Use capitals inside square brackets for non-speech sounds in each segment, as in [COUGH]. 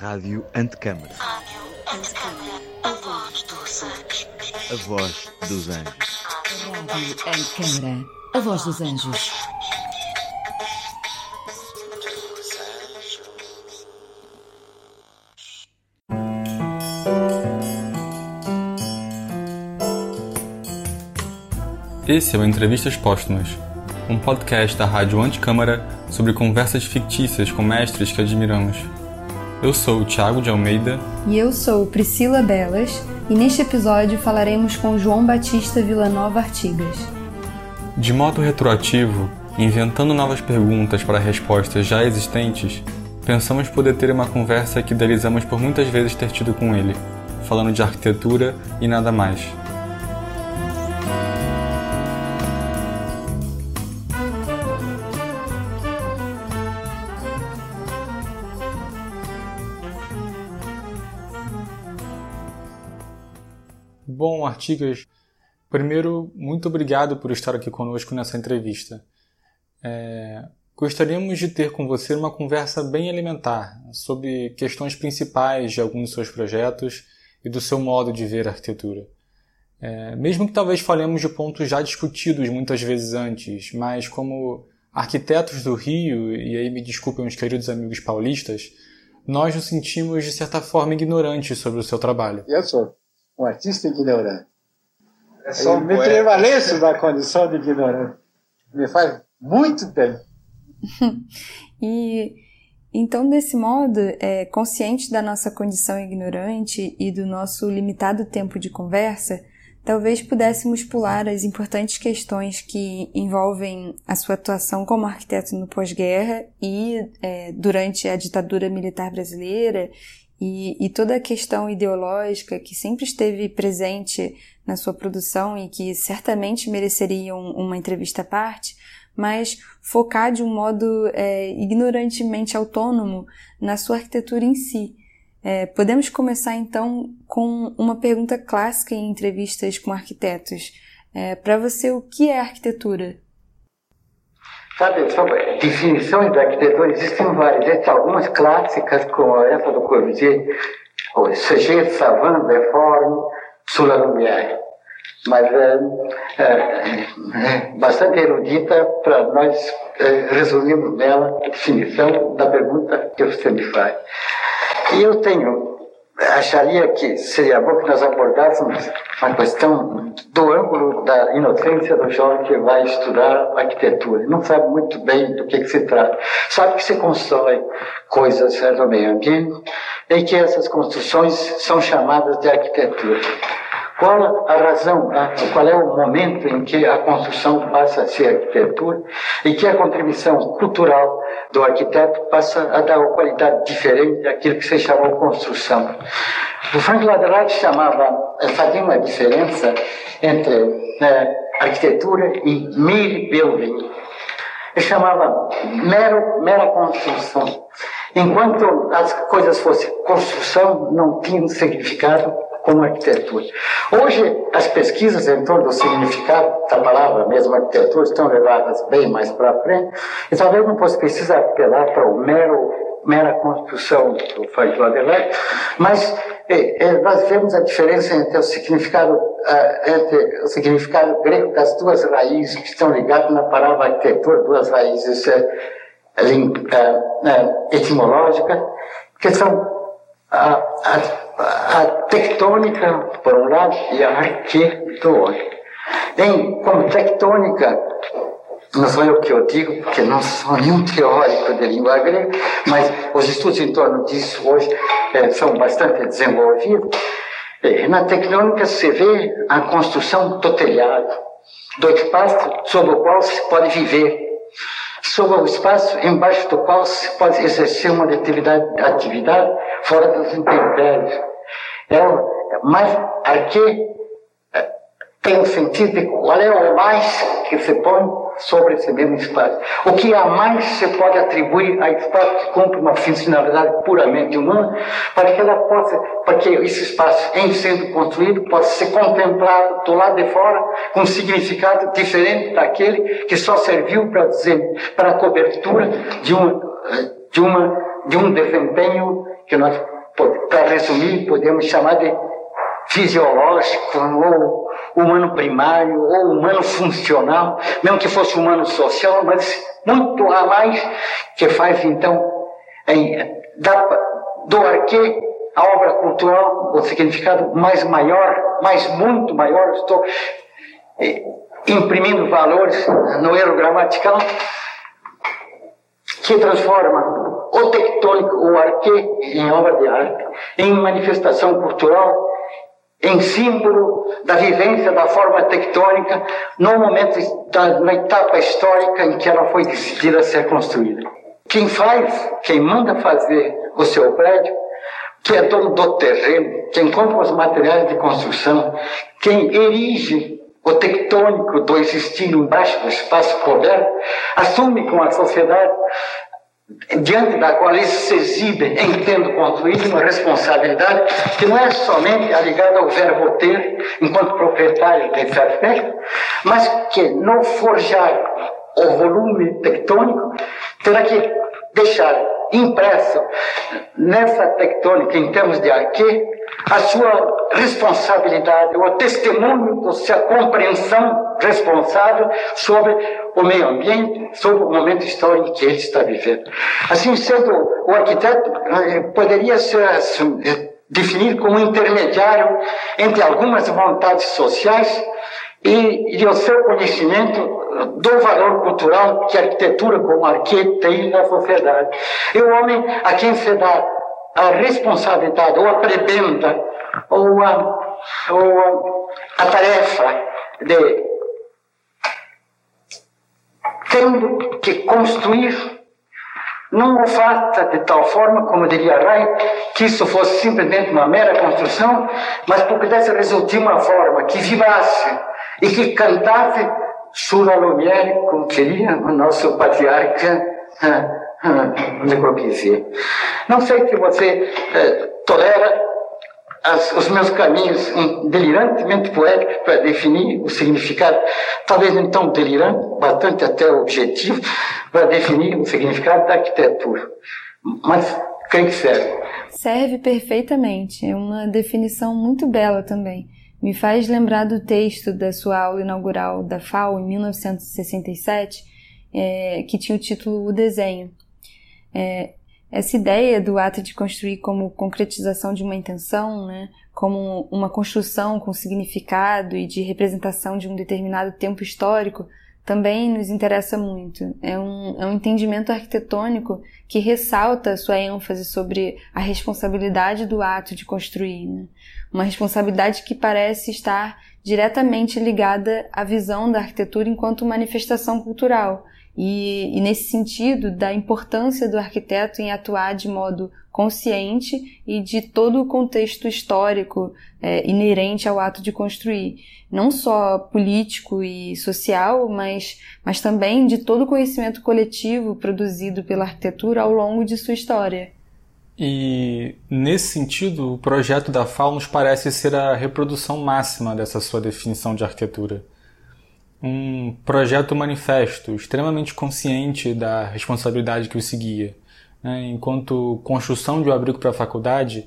Rádio Antecâmara. Rádio Antecâmara. A voz dos anjos. A voz dos anjos. Rádio Antecâmara. A voz dos anjos. Esse é o Entrevistas Póstumas, um podcast da Rádio Anticâmara sobre conversas fictícias com mestres que admiramos. Eu sou o Thiago de Almeida E eu sou Priscila Belas e neste episódio falaremos com João Batista Villanova Artigas. De modo retroativo, inventando novas perguntas para respostas já existentes, pensamos poder ter uma conversa que idealizamos por muitas vezes ter tido com ele, falando de arquitetura e nada mais. Artigas, primeiro, muito obrigado por estar aqui conosco nessa entrevista. É, gostaríamos de ter com você uma conversa bem elementar sobre questões principais de alguns dos seus projetos e do seu modo de ver a arquitetura. É, mesmo que talvez falemos de pontos já discutidos muitas vezes antes, mas como arquitetos do Rio, e aí me desculpem os queridos amigos paulistas, nós nos sentimos de certa forma ignorantes sobre o seu trabalho. Eu sou um artista ignorante. É só Eu um me poeta. prevaleço da condição de ignorante. Me faz muito bem. [LAUGHS] E então, desse modo, é, consciente da nossa condição ignorante e do nosso limitado tempo de conversa, talvez pudéssemos pular as importantes questões que envolvem a sua atuação como arquiteto no pós-guerra e é, durante a ditadura militar brasileira e, e toda a questão ideológica que sempre esteve presente na sua produção e que certamente mereceria um- uma entrevista à parte, mas focar de um modo é, ignorantemente autônomo na sua arquitetura em si. É, podemos começar então com uma pergunta clássica em entrevistas com arquitetos. Para você, o que é arquitetura? Sabe, sobre definições da arquitetura, existem várias. Existem algumas clássicas, como essa do Corbusier, o Sujet Savant de Forme sur Lumière. Mas é, é, é bastante erudita para nós é, nela a definição da pergunta que você me faz. E eu tenho, acharia que seria bom que nós abordássemos a questão do ângulo da inocência do jovem que vai estudar arquitetura. Não sabe muito bem do que, que se trata. Sabe que se constrói coisas no meio ambiente e que essas construções são chamadas de arquitetura. Qual a razão, qual é o momento em que a construção passa a ser arquitetura e que a contribuição cultural do arquiteto passa a dar uma qualidade diferente daquilo que se chamou construção. O Frank Wright chamava, fazia uma diferença entre eh, arquitetura e mere building. Ele chamava mero, mera construção. Enquanto as coisas fossem construção, não tinham significado como arquitetura. Hoje, as pesquisas em torno do significado da palavra mesmo arquitetura estão levadas bem mais para frente, e talvez não fosse preciso apelar para o mero, mera construção do Frank Wright, mas eh, eh, nós vemos a diferença entre o significado ah, entre o significado grego das duas raízes que estão ligadas na palavra arquitetura, duas raízes eh, lim- ah, ah, etimológicas, que são a, a, tectônica, por um lado, e a arque do outro. Em, como tectônica, não sou eu que eu digo, porque não sou nenhum teórico de língua grega, mas os estudos em torno disso hoje eh, são bastante desenvolvidos. Eh, Na tectônica se vê a construção do telhado, do espaço sobre o qual se pode viver, sobre o espaço embaixo do qual se pode exercer uma determinada atividade fora dos intempéries. É mais arque é, tem sentido de qual é o mais que se põe sobre esse mesmo espaço. O que a mais se pode atribuir a espaço que cumpre uma funcionalidade puramente humana, para que ela possa, para que esse espaço, em sendo construído, possa ser contemplado do lado de fora com um significado diferente daquele que só serviu para dizer, para a cobertura de uma, de uma, de um desempenho que nós, para resumir, podemos chamar de fisiológico, ou humano primário, ou humano funcional, mesmo que fosse humano social, mas muito a mais, que faz então em, da, do arque a obra cultural, o significado mais maior, mais muito maior, estou eh, imprimindo valores no erro gramatical, que transforma o tectônico, o arque, em obra de arte, em manifestação cultural, em símbolo da vivência da forma tectônica no momento, da, na etapa histórica em que ela foi decidida a ser construída. Quem faz, quem manda fazer o seu prédio, que é dono do terreno, quem compra os materiais de construção, quem erige o tectônico do existir embaixo do espaço coberto, assume com a sociedade diante da qual isso se exibe em tendo construído uma responsabilidade que não é somente ligada ao verbo ter, enquanto proprietário desse aspecto, mas que no forjar o volume tectônico terá que deixar impresso nessa tectônica em termos de arque a sua responsabilidade, o testemunho da sua compreensão responsável sobre o meio ambiente, sobre o momento histórico que ele está vivendo. Assim sendo, o arquiteto eh, poderia se eh, definir como intermediário entre algumas vontades sociais e, e o seu conhecimento do valor cultural que a arquitetura como arquiteto tem na sociedade. E o homem a quem se dá a responsabilidade ou a prebenda ou a, ou a tarefa de tendo que construir não o faça de tal forma, como diria Rai, que isso fosse simplesmente uma mera construção, mas porque pudesse resultar uma forma que vivasse e que cantasse Sura Lumière, como queria o nosso patriarca Le Corbusier. Não sei se você eh, tolera as, os meus caminhos delirantemente poéticos para definir o significado, talvez então delirante, bastante até objetivo, para definir o significado da arquitetura. Mas creio que serve. Serve perfeitamente. É uma definição muito bela também. Me faz lembrar do texto da sua aula inaugural da FAO em 1967, é, que tinha o título O Desenho. É, essa ideia do ato de construir como concretização de uma intenção, né, como uma construção com significado e de representação de um determinado tempo histórico, também nos interessa muito. É um, é um entendimento arquitetônico que ressalta sua ênfase sobre a responsabilidade do ato de construir. Né? Uma responsabilidade que parece estar diretamente ligada à visão da arquitetura enquanto manifestação cultural, e, e, nesse sentido, da importância do arquiteto em atuar de modo consciente e de todo o contexto histórico é, inerente ao ato de construir, não só político e social, mas, mas também de todo o conhecimento coletivo produzido pela arquitetura ao longo de sua história. E nesse sentido, o projeto da FAO nos parece ser a reprodução máxima dessa sua definição de arquitetura um projeto manifesto, extremamente consciente da responsabilidade que o seguia. Né? Enquanto construção de um abrigo para a faculdade,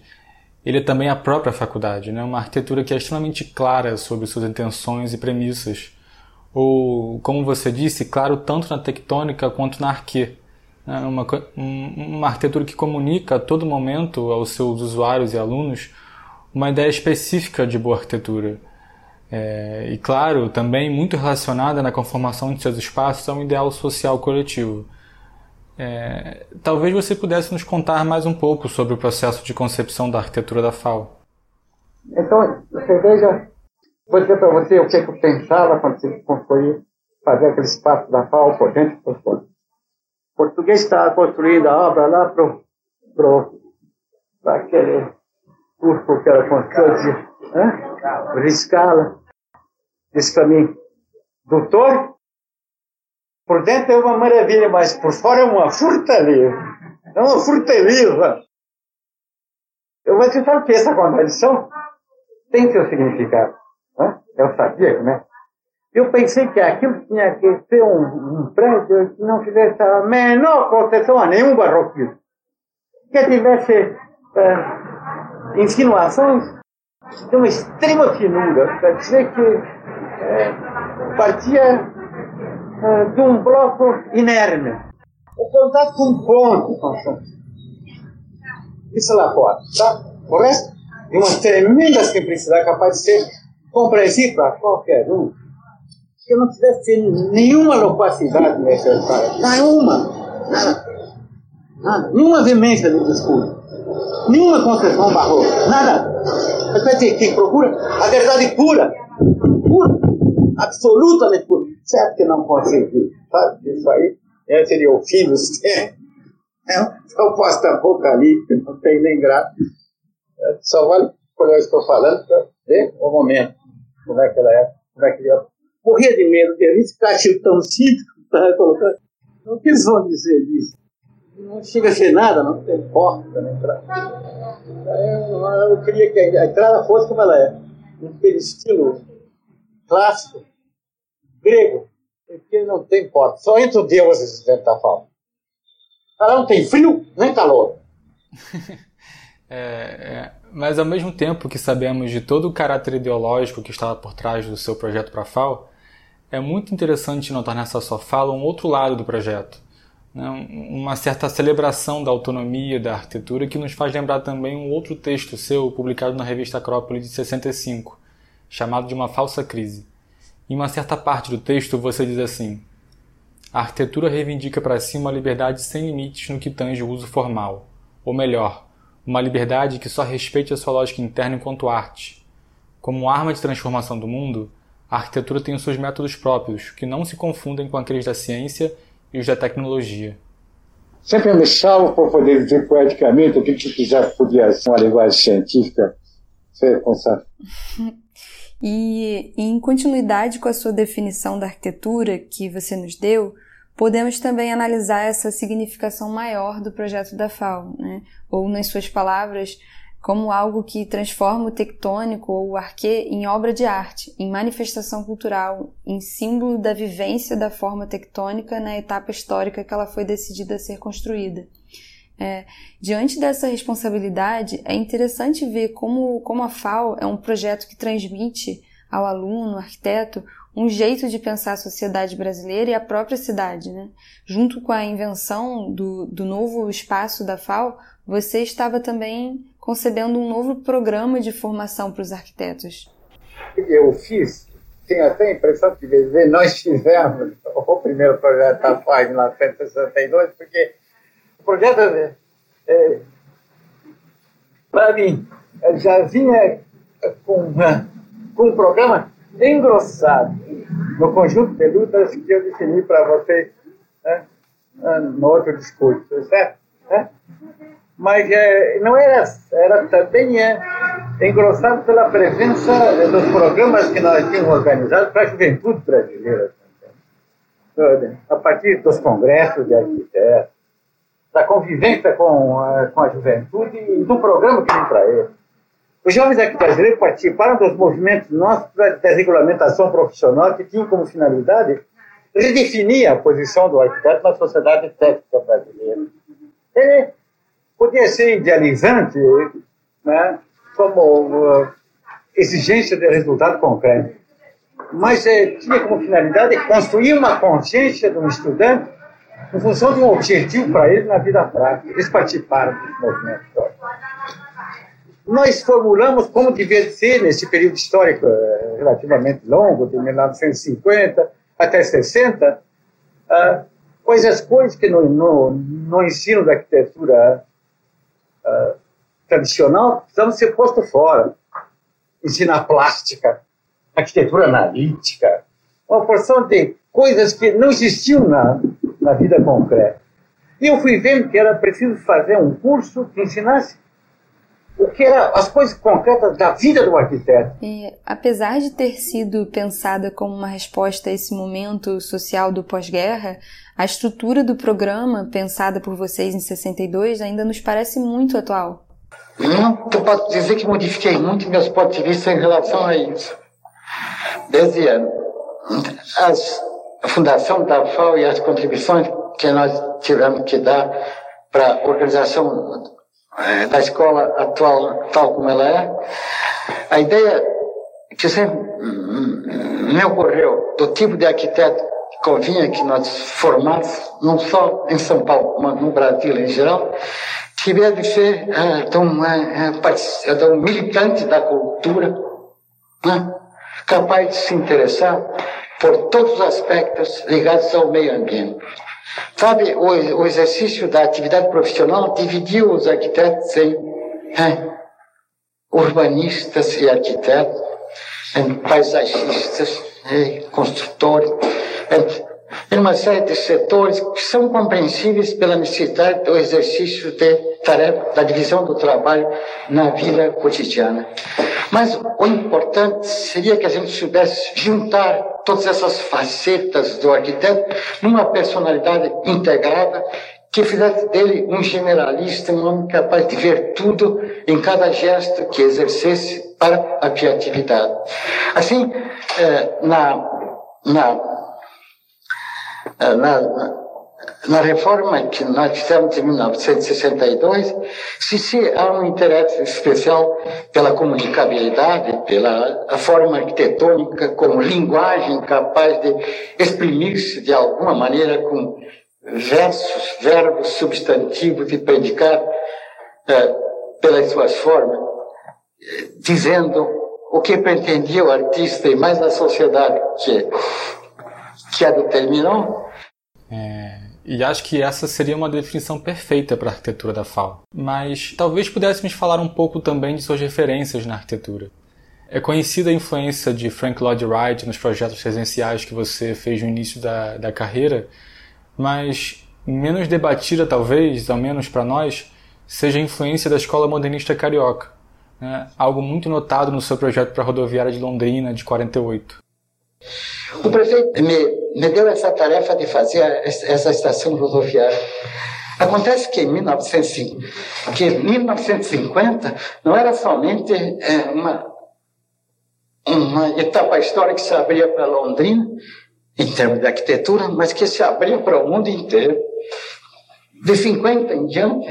ele é também a própria faculdade, né? uma arquitetura que é extremamente clara sobre suas intenções e premissas. Ou, como você disse, claro tanto na tectônica quanto na arquê. Né? Uma, uma arquitetura que comunica a todo momento aos seus usuários e alunos uma ideia específica de boa arquitetura é, e, claro, também muito relacionada na conformação de seus espaços a um ideal social coletivo. É, talvez você pudesse nos contar mais um pouco sobre o processo de concepção da arquitetura da FAO. Então, você veja, vou dizer para você o que eu pensava quando você construiu, fazer aquele espaço da FAO por dentro por fora. Português estava construindo a obra lá para pro, aquele curso que ela construiu de Riscala. Disse para mim, doutor, por dentro é uma maravilha, mas por fora é uma fortaleza. É uma fortaleza. Eu vou te falar que essa contradição tem seu significado. Né? Eu sabia, né? Eu pensei que aquilo tinha que ser um, um prédio que não tivesse a menor concessão a nenhum barroquismo. Que tivesse é, insinuações de uma extrema finura, para dizer que é, partia é, de um bloco inerme. O contato com um ponto, isso lá fora, tá? O resto, de uma tremenda simplicidade capaz de ser compreensível para qualquer um. Que não tivesse nenhuma loquacidade necessária, nenhuma, nada, nada, nenhuma veemência de discurso, nenhuma concessão barroca, nada. Mas quem procura a verdade pura, pura, absolutamente pura. Certo que não consegui, sabe? Isso aí é, seria o fim dos tempos. É um pós-apocalipse, não tem nem graça. É, só vale quando eu estou falando para ver o momento, como é que ela é, como é que ele é. Morria de medo de esse cachorro tão simples que estava colocando. O que eles vão dizer disso? Não chega a ser nada, não tem porta na entrada. Eu, eu queria que a entrada fosse como ela é, aquele estilo clássico, grego, porque não tem porta. Só entra o Deus dentro da. Ela não tem frio nem calor. [LAUGHS] é, é, mas ao mesmo tempo que sabemos de todo o caráter ideológico que estava por trás do seu projeto para a FAO, é muito interessante notar nessa sua fala um outro lado do projeto. Né? Uma certa celebração da autonomia da arquitetura que nos faz lembrar também um outro texto seu publicado na revista Acrópole de 65, chamado de Uma Falsa Crise. Em uma certa parte do texto você diz assim: a arquitetura reivindica para si uma liberdade sem limites no que tange o uso formal, ou melhor, uma liberdade que só respeite a sua lógica interna enquanto arte. Como arma de transformação do mundo, a arquitetura tem os seus métodos próprios, que não se confundem com aqueles da ciência e os da tecnologia. Sempre me salvo por poder dizer poeticamente o que, já podia ser uma linguagem científica. Você consegue? [LAUGHS] E em continuidade com a sua definição da arquitetura que você nos deu, podemos também analisar essa significação maior do projeto da FAO, né? ou, nas suas palavras, como algo que transforma o tectônico ou o arquê em obra de arte, em manifestação cultural, em símbolo da vivência da forma tectônica na etapa histórica que ela foi decidida a ser construída. É, diante dessa responsabilidade, é interessante ver como, como a FAO é um projeto que transmite ao aluno, arquiteto, um jeito de pensar a sociedade brasileira e a própria cidade. Né? Junto com a invenção do, do novo espaço da FAO, você estava também concebendo um novo programa de formação para os arquitetos. Eu fiz, tenho até a impressão de dizer, nós fizemos o primeiro projeto da FAO em 1962, porque projeto, é, é para mim, já vinha com, com um programa engrossado no conjunto de lutas que eu defini para vocês né, no outro discurso, certo? É? Mas é, não era, era também é, engrossado pela presença dos programas que nós tínhamos organizados para a juventude brasileira. A partir dos congressos de arquitetos, da convivência com a, com a juventude e do programa que vem para ele. Os jovens aqui brasileiros participaram dos movimentos nossos da desregulamentação profissional que tinham como finalidade redefinir a posição do arquiteto na sociedade técnica brasileira. Ele podia ser idealizante né, como uh, exigência de resultado concreto, mas eh, tinha como finalidade construir uma consciência do estudante em função de um objetivo para eles na vida prática. Eles participaram desse movimento histórico. Nós formulamos como devia ser, nesse período histórico eh, relativamente longo, de 1950 até 60, uh, ah, coisas, coisas que no, no, no ensino da arquitetura tradicional precisam ser posto fora. Ensinar plástica, arquitetura analítica, uma porção de coisas que não existiam na, na vida concreta. E eu fui vendo que era preciso fazer um curso que ensinasse o que eram as coisas concretas da vida do arquiteto. E, apesar de ter sido pensada como uma resposta a esse momento social do pós-guerra, a estrutura do programa, pensada por vocês em 62, ainda nos parece muito atual. Não, eu posso dizer que modifiquei muito meus pontos de vista em relação a isso. Desde as a fundação da FAO e as contribuições que nós tivemos que dar para a organização da escola atual, tal como ela é, a ideia que sempre me ocorreu do tipo de arquiteto que convinha que nós formássemos, não só em São Paulo, mas no Brasil em geral, que deve ser é, um, é, militante da cultura, né? capaz de se interessar por todos os aspectos ligados ao meio ambiente. Sabe, o, o exercício da atividade profissional dividiu os arquitetos em urbanistas e arquitetos, em paisagistas e construtores, em uma série de setores que são compreensíveis pela necessidade do exercício de tarefa, da divisão do trabalho na vida cotidiana. Mas o importante seria que a gente soubesse juntar todas essas facetas do arquiteto numa personalidade integrada que fizesse dele um generalista, um homem capaz de ver tudo em cada gesto que exercesse para a criatividade. Assim, eh, na, na, na na reforma que nós fizemos em 1962, se, se há um interesse especial pela comunicabilidade, pela forma arquitetônica como linguagem capaz de exprimir-se de alguma maneira com versos, verbos, substantivos e predicar eh, pelas suas formas, dizendo o que pretendia o artista e mais a sociedade que, que a determinou. É, e acho que essa seria uma definição perfeita para a arquitetura da FAO. Mas talvez pudéssemos falar um pouco também de suas referências na arquitetura. É conhecida a influência de Frank Lloyd Wright nos projetos residenciais que você fez no início da, da carreira, mas menos debatida, talvez, ao menos para nós, seja a influência da escola modernista carioca, né? algo muito notado no seu projeto para a rodoviária de Londrina de 48. O prefeito me, me deu essa tarefa de fazer essa estação rodoviária. Acontece que em 1950, que 1950 não era somente é, uma, uma etapa histórica que se abria para Londrina, em termos de arquitetura, mas que se abria para o mundo inteiro. De 50 em diante,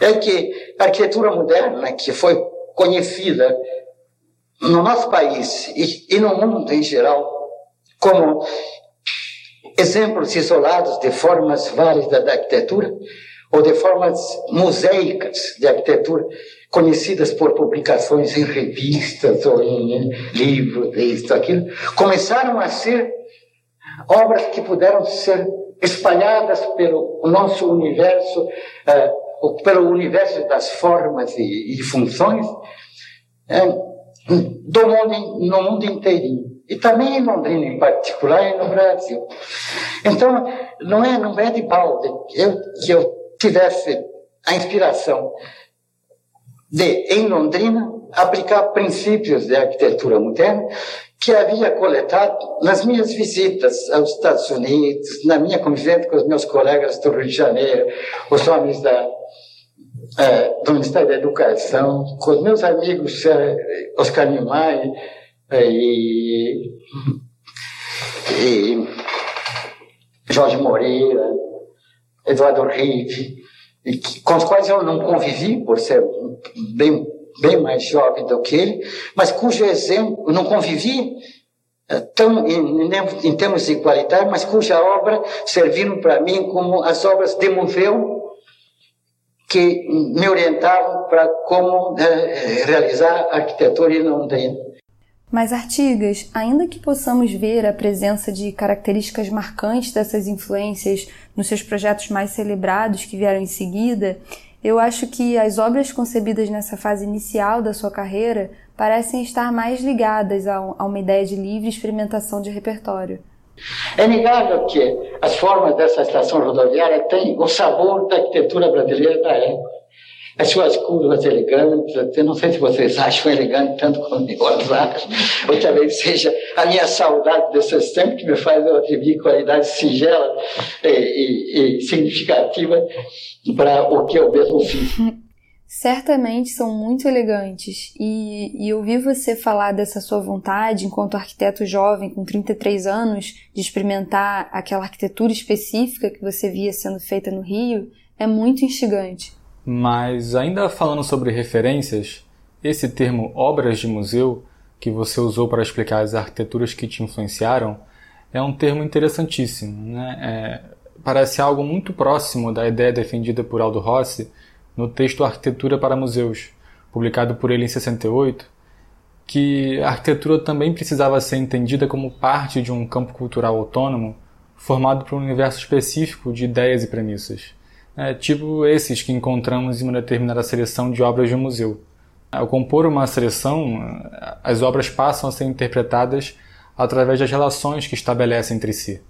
é que a arquitetura moderna, que foi conhecida no nosso país e, e no mundo em geral como exemplos isolados de formas válidas da arquitetura ou de formas museicas de arquitetura, conhecidas por publicações em revistas ou em livros, isso, aquilo, começaram a ser obras que puderam ser espalhadas pelo nosso universo, uh, pelo universo das formas e, e funções, uh, do mundo, no mundo inteirinho. E também em Londrina, em particular, e no Brasil. Então, não é, não é de balde eu, que eu tivesse a inspiração de, em Londrina, aplicar princípios de arquitetura moderna que havia coletado nas minhas visitas aos Estados Unidos, na minha convivência com os meus colegas do Rio de Janeiro, os homens da, é, do Ministério da Educação, com os meus amigos é, Oscar Niemeyer é, e, e Jorge Moreira, Eduardo Rive, com os quais eu não convivi por ser bem bem mais jovem do que ele, mas cujo exemplo, não convivi eh, tão em, em termos de qualidade, mas cuja obra serviram para mim como as obras de museu que me orientavam para como é, realizar arquitetura em Londrina. Mas Artigas, ainda que possamos ver a presença de características marcantes dessas influências nos seus projetos mais celebrados que vieram em seguida, eu acho que as obras concebidas nessa fase inicial da sua carreira parecem estar mais ligadas a, uma ideia de livre experimentação de repertório. É inegável que as formas dessa estação rodoviária têm o sabor da arquitetura brasileira da época as suas curvas elegantes, eu não sei se vocês acham elegante tanto quanto eu acho, [LAUGHS] ou talvez seja a minha saudade desses tempos que me faz eu atribuir qualidade singela e, e, e significativa para o que eu mesmo fiz. [LAUGHS] Certamente são muito elegantes e, e ouvir você falar dessa sua vontade enquanto arquiteto jovem com 33 anos de experimentar aquela arquitetura específica que você via sendo feita no Rio é muito instigante. Mas ainda falando sobre referências, esse termo obras de museu, que você usou para explicar as arquiteturas que te influenciaram, é um termo interessantíssimo. Né? É, parece algo muito próximo da ideia defendida por Aldo Rossi no texto Arquitetura para Museus, publicado por ele em 68, que a arquitetura também precisava ser entendida como parte de um campo cultural autônomo formado por um universo específico de ideias e premissas, é, tipo esses que encontramos em uma determinada seleção de obras de um museu. Ao compor uma seleção, as obras passam a ser interpretadas através das relações que estabelecem entre si.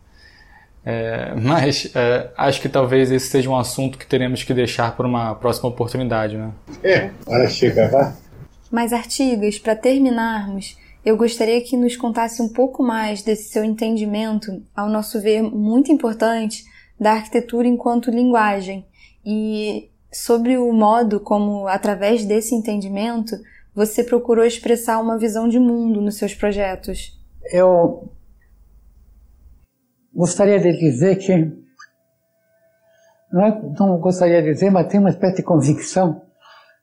É, mas é, acho que talvez esse seja um assunto que teremos que deixar para uma próxima oportunidade, né? É, hora chega, vá. Mas, Artigas, para terminarmos, eu gostaria que nos contasse um pouco mais desse seu entendimento, ao nosso ver muito importante, da arquitetura enquanto linguagem e sobre o modo como, através desse entendimento, você procurou expressar uma visão de mundo nos seus projetos. Eu gostaria de dizer que, não, é, não gostaria de dizer, mas tenho uma espécie de convicção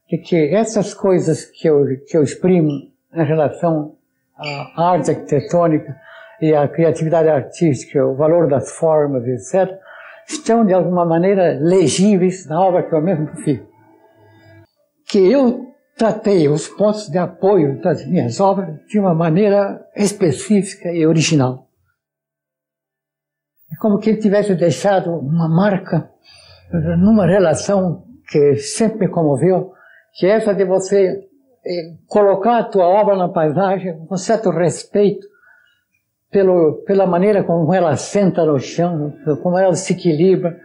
de que essas coisas que eu, que eu exprimo em relação à arte arquitetônica e à criatividade artística, o valor das formas, etc., estão de alguma maneira legíveis na obra que eu mesmo fiz. Que eu tratei os pontos de apoio das minhas obras de uma maneira específica e original. É como que ele tivesse deixado uma marca numa relação que sempre me comoveu, que é essa de você eh, colocar a tua obra na paisagem com certo respeito pelo, pela maneira como ela senta no chão, como ela se equilibra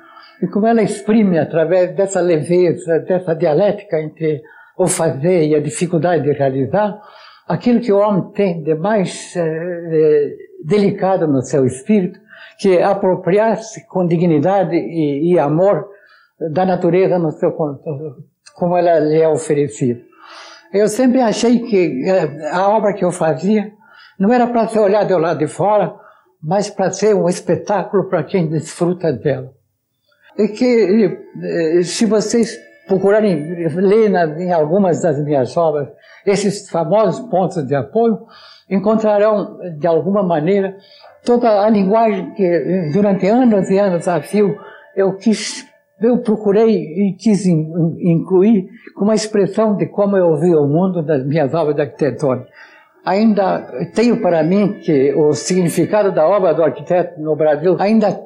e como ela exprime através dessa leveza, dessa dialética entre o fazer e a dificuldade de realizar, aquilo que o homem tem de mais eh, delicado no seu espírito, que é apropriar-se com dignidade e, e, amor da natureza no seu como ela lhe é oferecida. Eu sempre achei que eh, a obra que eu fazia não era para ser olhado do lado de fora, mas para ser um espetáculo para quem desfruta dela. E que, eh, se vocês procurarem ler em algumas das minhas obras esses famosos pontos de apoio, encontrarão, de alguma maneira, toda a linguagem que, durante anos e anos a fio, eu quis, eu procurei e quis incluir como uma expressão de como eu vi o mundo das minhas obras de arquitetura ainda tenho para mim que o significado da obra do arquiteto no Brasil ainda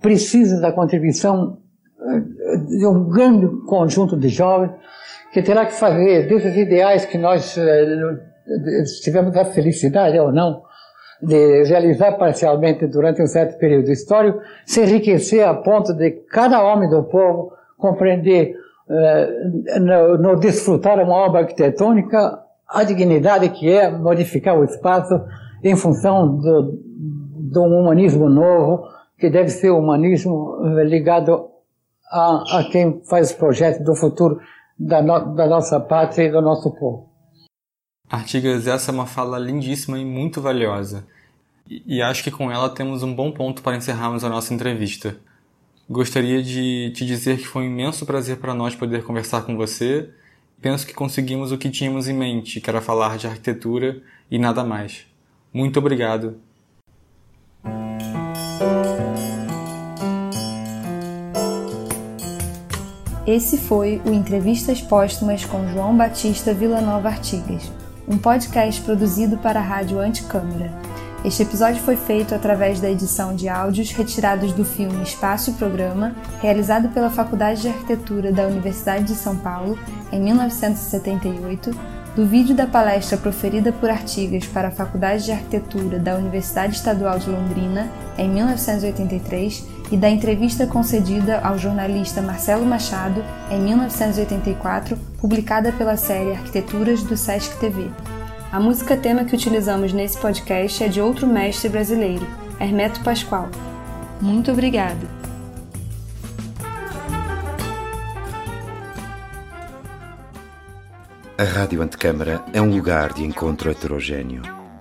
precisa da contribuição eh, de um grande conjunto de jovens que terá que fazer desses ideais que nós eh, tivemos a felicidade ou não de realizar parcialmente durante um certo período histórico, se enriquecer a ponto de cada homem do povo compreender uh, no, no desfrutar uma obra arquitetônica a dignidade que é modificar o espaço em função do, um humanismo novo, que deve ser o humanismo eh, ligado a, a quem faz o projeto do futuro da, no, da nossa pátria e do nosso povo. Artigas, essa é uma fala lindíssima e muito valiosa. E, e acho que com ela temos um bom ponto para encerrarmos a nossa entrevista. Gostaria de te dizer que foi um imenso prazer para nós poder conversar com você penso que conseguimos o que tínhamos em mente, que era falar de arquitetura e nada mais. Muito obrigado. Esse foi o Entrevistas Póstumas com João Batista Villanova Artigas, um podcast produzido para a Rádio Anticâmara. Este episódio foi feito através da edição de áudios retirados do filme Espaço e Programa, realizado pela Faculdade de Arquitetura da Universidade de São Paulo em 1978, do vídeo da palestra proferida por Artigas para a Faculdade de Arquitetura da Universidade Estadual de Londrina em 1983 e da entrevista concedida ao jornalista Marcelo Machado em 1984, publicada pela série Arquiteturas do Sesc TV. A música tema que utilizamos nesse podcast é de outro mestre brasileiro, Hermeto Pascoal. Muito obrigada! A Rádio Antecâmara é um lugar de encontro heterogêneo,